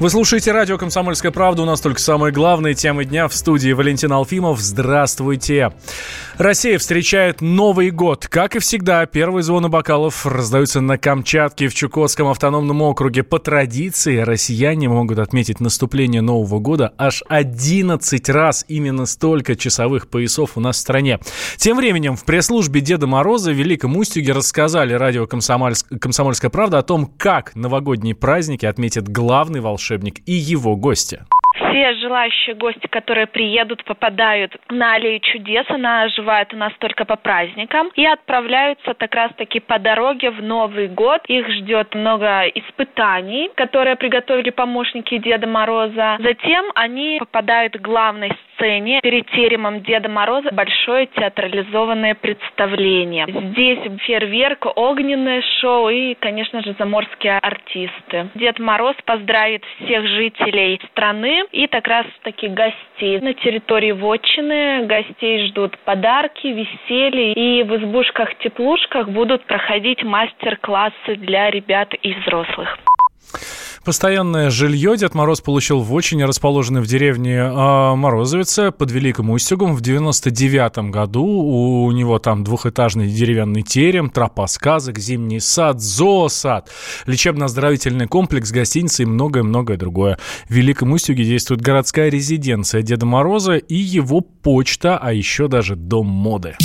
Вы слушаете радио «Комсомольская правда». У нас только самые главные темы дня в студии Валентин Алфимов. Здравствуйте. Россия встречает Новый год. Как и всегда, первые звоны бокалов раздаются на Камчатке в Чукотском автономном округе. По традиции, россияне могут отметить наступление Нового года аж 11 раз. Именно столько часовых поясов у нас в стране. Тем временем в пресс-службе Деда Мороза в Великом Устюге рассказали радио «Комсомольская правда» о том, как новогодние праздники отметит главный волшебник волшебник и его гости. Все желающие гости, которые приедут, попадают на аллею чудес. Она оживает у нас только по праздникам. И отправляются как раз-таки по дороге в Новый год. Их ждет много испытаний, которые приготовили помощники Деда Мороза. Затем они попадают к главной сцене перед теремом Деда Мороза большое театрализованное представление. Здесь фейерверк, огненное шоу и, конечно же, заморские артисты. Дед Мороз поздравит всех жителей страны как раз таки гостей. На территории вотчины гостей ждут подарки, веселье и в избушках-теплушках будут проходить мастер-классы для ребят и взрослых. Постоянное жилье Дед Мороз получил в очень расположенной в деревне э, Морозовице под Великим Устюгом в 99 году. У него там двухэтажный деревянный терем, тропа сказок, зимний сад, зоосад, лечебно-оздоровительный комплекс, гостиница и многое-многое другое. В Великом Устюге действует городская резиденция Деда Мороза и его почта, а еще даже дом моды.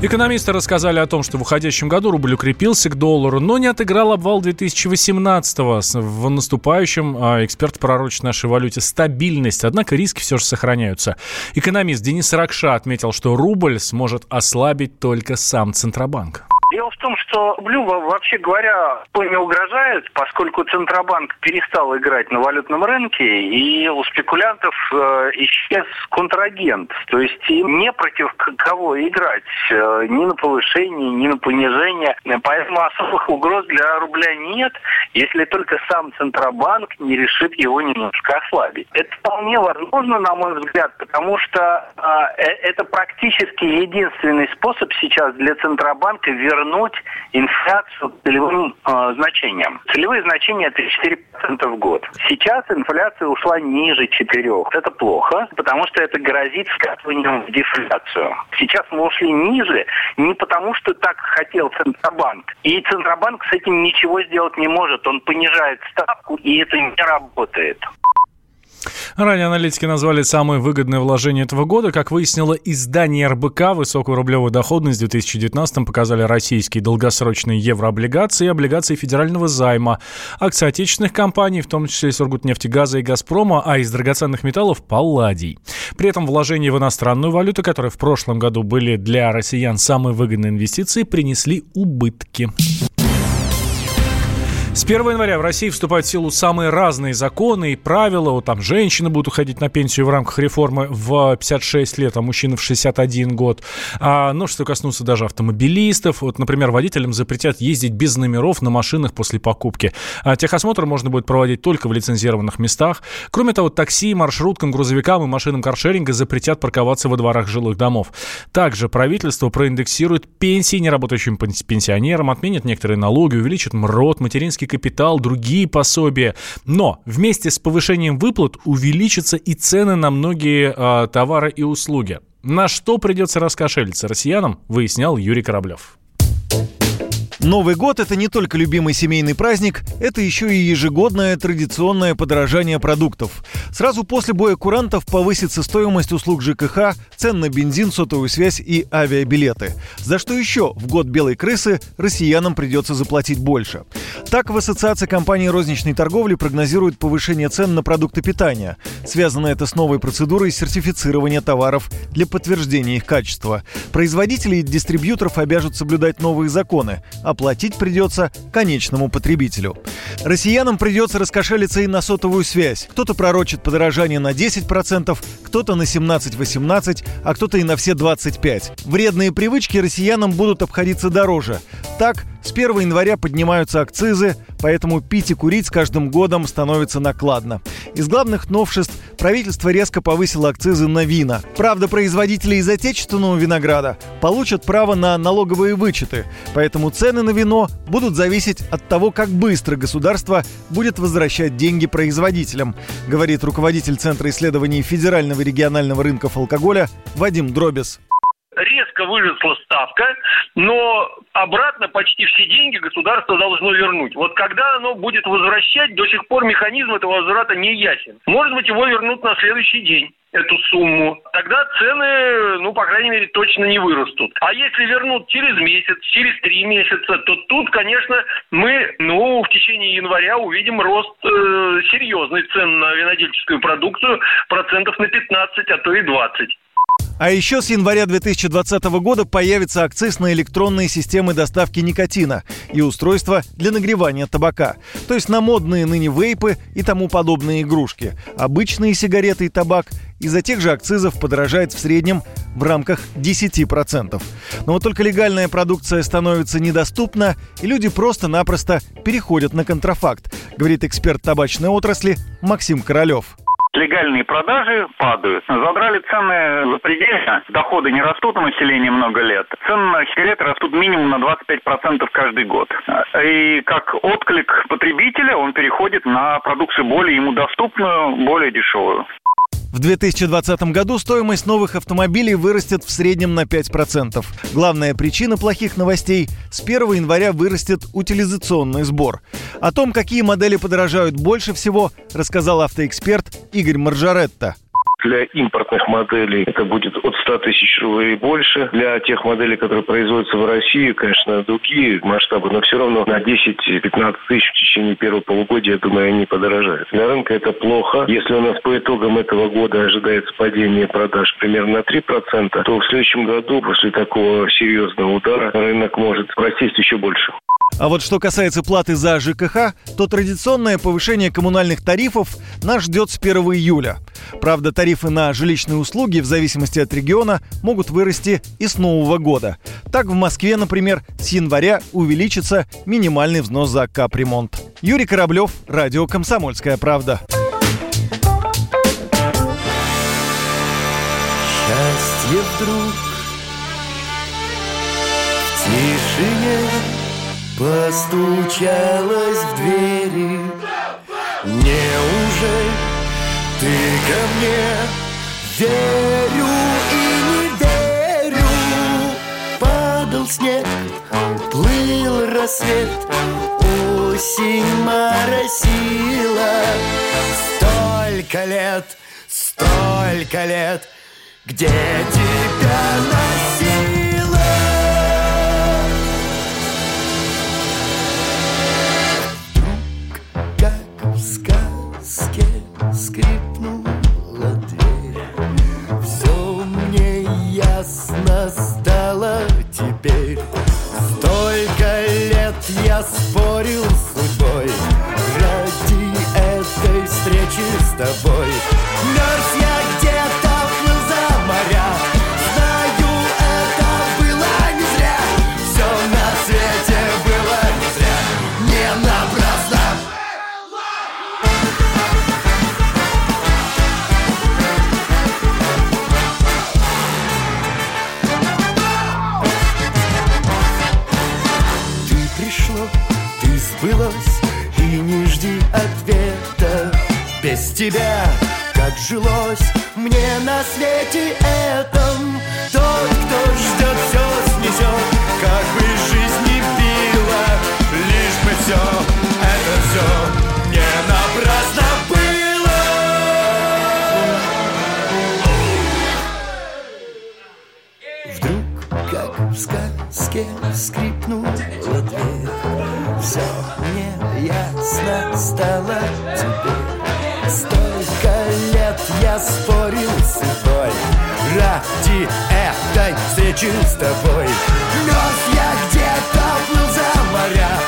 Экономисты рассказали о том, что в уходящем году рубль укрепился к доллару, но не отыграл обвал 2018-го. В наступающем а, эксперт пророчит нашей валюте стабильность, однако риски все же сохраняются. Экономист Денис Ракша отметил, что рубль сможет ослабить только сам Центробанк. Что рублю, вообще говоря, не угрожает, поскольку Центробанк перестал играть на валютном рынке, и у спекулянтов э, исчез контрагент. То есть им не против кого играть, э, ни на повышение, ни на понижение. Поэтому особых угроз для рубля нет, если только сам Центробанк не решит его немножко ослабить. Это вполне возможно, на мой взгляд, потому что э, это практически единственный способ сейчас для Центробанка вернуть инфляцию целевым э, значениям. Целевые значения это 4% в год. Сейчас инфляция ушла ниже 4. Это плохо, потому что это грозит скатыванием в дефляцию. Сейчас мы ушли ниже не потому, что так хотел Центробанк. И Центробанк с этим ничего сделать не может. Он понижает ставку, и это не работает. Ранее аналитики назвали самое выгодное вложение этого года. Как выяснило издание РБК, высокую рублевую доходность в 2019 показали российские долгосрочные еврооблигации и облигации федерального займа, акции отечественных компаний, в том числе Сургутнефтегаза и Газпрома, а из драгоценных металлов – палладий. При этом вложения в иностранную валюту, которые в прошлом году были для россиян самой выгодной инвестицией, принесли убытки. С 1 января в России вступают в силу самые разные законы и правила. Вот там женщины будут уходить на пенсию в рамках реформы в 56 лет, а мужчины в 61 год. А множество коснутся даже автомобилистов. Вот, например, водителям запретят ездить без номеров на машинах после покупки. А техосмотр можно будет проводить только в лицензированных местах. Кроме того, такси, маршруткам, грузовикам и машинам каршеринга запретят парковаться во дворах жилых домов. Также правительство проиндексирует пенсии неработающим пенсионерам, отменит некоторые налоги, увеличит МРОД, материнский капитал, другие пособия. Но вместе с повышением выплат увеличатся и цены на многие э, товары и услуги. На что придется раскошелиться россиянам, выяснял Юрий Кораблев. Новый год – это не только любимый семейный праздник, это еще и ежегодное традиционное подорожание продуктов. Сразу после боя курантов повысится стоимость услуг ЖКХ, цен на бензин, сотовую связь и авиабилеты. За что еще в год белой крысы россиянам придется заплатить больше. Так, в Ассоциации компаний розничной торговли прогнозируют повышение цен на продукты питания. Связано это с новой процедурой сертифицирования товаров для подтверждения их качества. Производители и дистрибьюторов обяжут соблюдать новые законы – оплатить придется конечному потребителю. Россиянам придется раскошелиться и на сотовую связь. Кто-то пророчит подорожание на 10%, кто-то на 17-18%, а кто-то и на все 25%. Вредные привычки россиянам будут обходиться дороже. Так, С 1 января поднимаются акцизы, поэтому пить и курить с каждым годом становится накладно. Из главных новшеств правительство резко повысило акцизы на вина. Правда, производители из отечественного винограда получат право на налоговые вычеты, поэтому цены на вино будут зависеть от того, как быстро государство будет возвращать деньги производителям, говорит руководитель Центра исследований федерального и регионального рынков алкоголя Вадим Дробис выросла ставка, но обратно почти все деньги государство должно вернуть. Вот когда оно будет возвращать, до сих пор механизм этого возврата не ясен. Может быть, его вернут на следующий день эту сумму, тогда цены, ну, по крайней мере, точно не вырастут. А если вернут через месяц, через три месяца, то тут, конечно, мы, ну, в течение января увидим рост э, серьезный цен на винодельческую продукцию процентов на 15, а то и 20. А еще с января 2020 года появится акциз на электронные системы доставки никотина и устройства для нагревания табака, то есть на модные ныне вейпы и тому подобные игрушки. Обычные сигареты и табак из-за тех же акцизов подорожает в среднем в рамках 10%. Но вот только легальная продукция становится недоступна, и люди просто-напросто переходят на контрафакт, говорит эксперт табачной отрасли Максим Королев легальные продажи падают. Задрали цены запредельно. Доходы не растут у населения много лет. Цены на сигареты растут минимум на 25% каждый год. И как отклик потребителя он переходит на продукцию более ему доступную, более дешевую. В 2020 году стоимость новых автомобилей вырастет в среднем на 5%. Главная причина плохих новостей – с 1 января вырастет утилизационный сбор. О том, какие модели подорожают больше всего, рассказал автоэксперт Игорь Маржаретта. Для импортных моделей это будет от 100 тысяч рублей и больше. Для тех моделей, которые производятся в России, конечно, другие масштабы, но все равно на 10-15 тысяч в течение первого полугодия, я думаю, они подорожают. Для рынка это плохо. Если у нас по итогам этого года ожидается падение продаж примерно на 3%, то в следующем году, после такого серьезного удара, рынок может просесть еще больше. А вот что касается платы за ЖКХ, то традиционное повышение коммунальных тарифов нас ждет с 1 июля. Правда, тарифы на жилищные услуги в зависимости от региона могут вырасти и с нового года. Так в Москве, например, с января увеличится минимальный взнос за капремонт. Юрий Кораблев, Радио «Комсомольская правда». Счастье вдруг Постучалась в двери. Неужели ты ко мне. Верю и не верю Падал снег, плыл рассвет. Осень моросила. Столько лет, столько лет. Где тебя носила скрипнула дверь Все мне ясно стало теперь. Столько лет я спорил тебя, как жилось мне на свете этом. Тот, кто ждет, все снесет, как бы жизнь не била, лишь бы все, это все не напрасно было. Вдруг, как в сказке, скрипнула дверь, все мне ясно стало теперь. Столько лет я спорил с собой Ради этой встречи с тобой. Мерз я где-то плыл за моря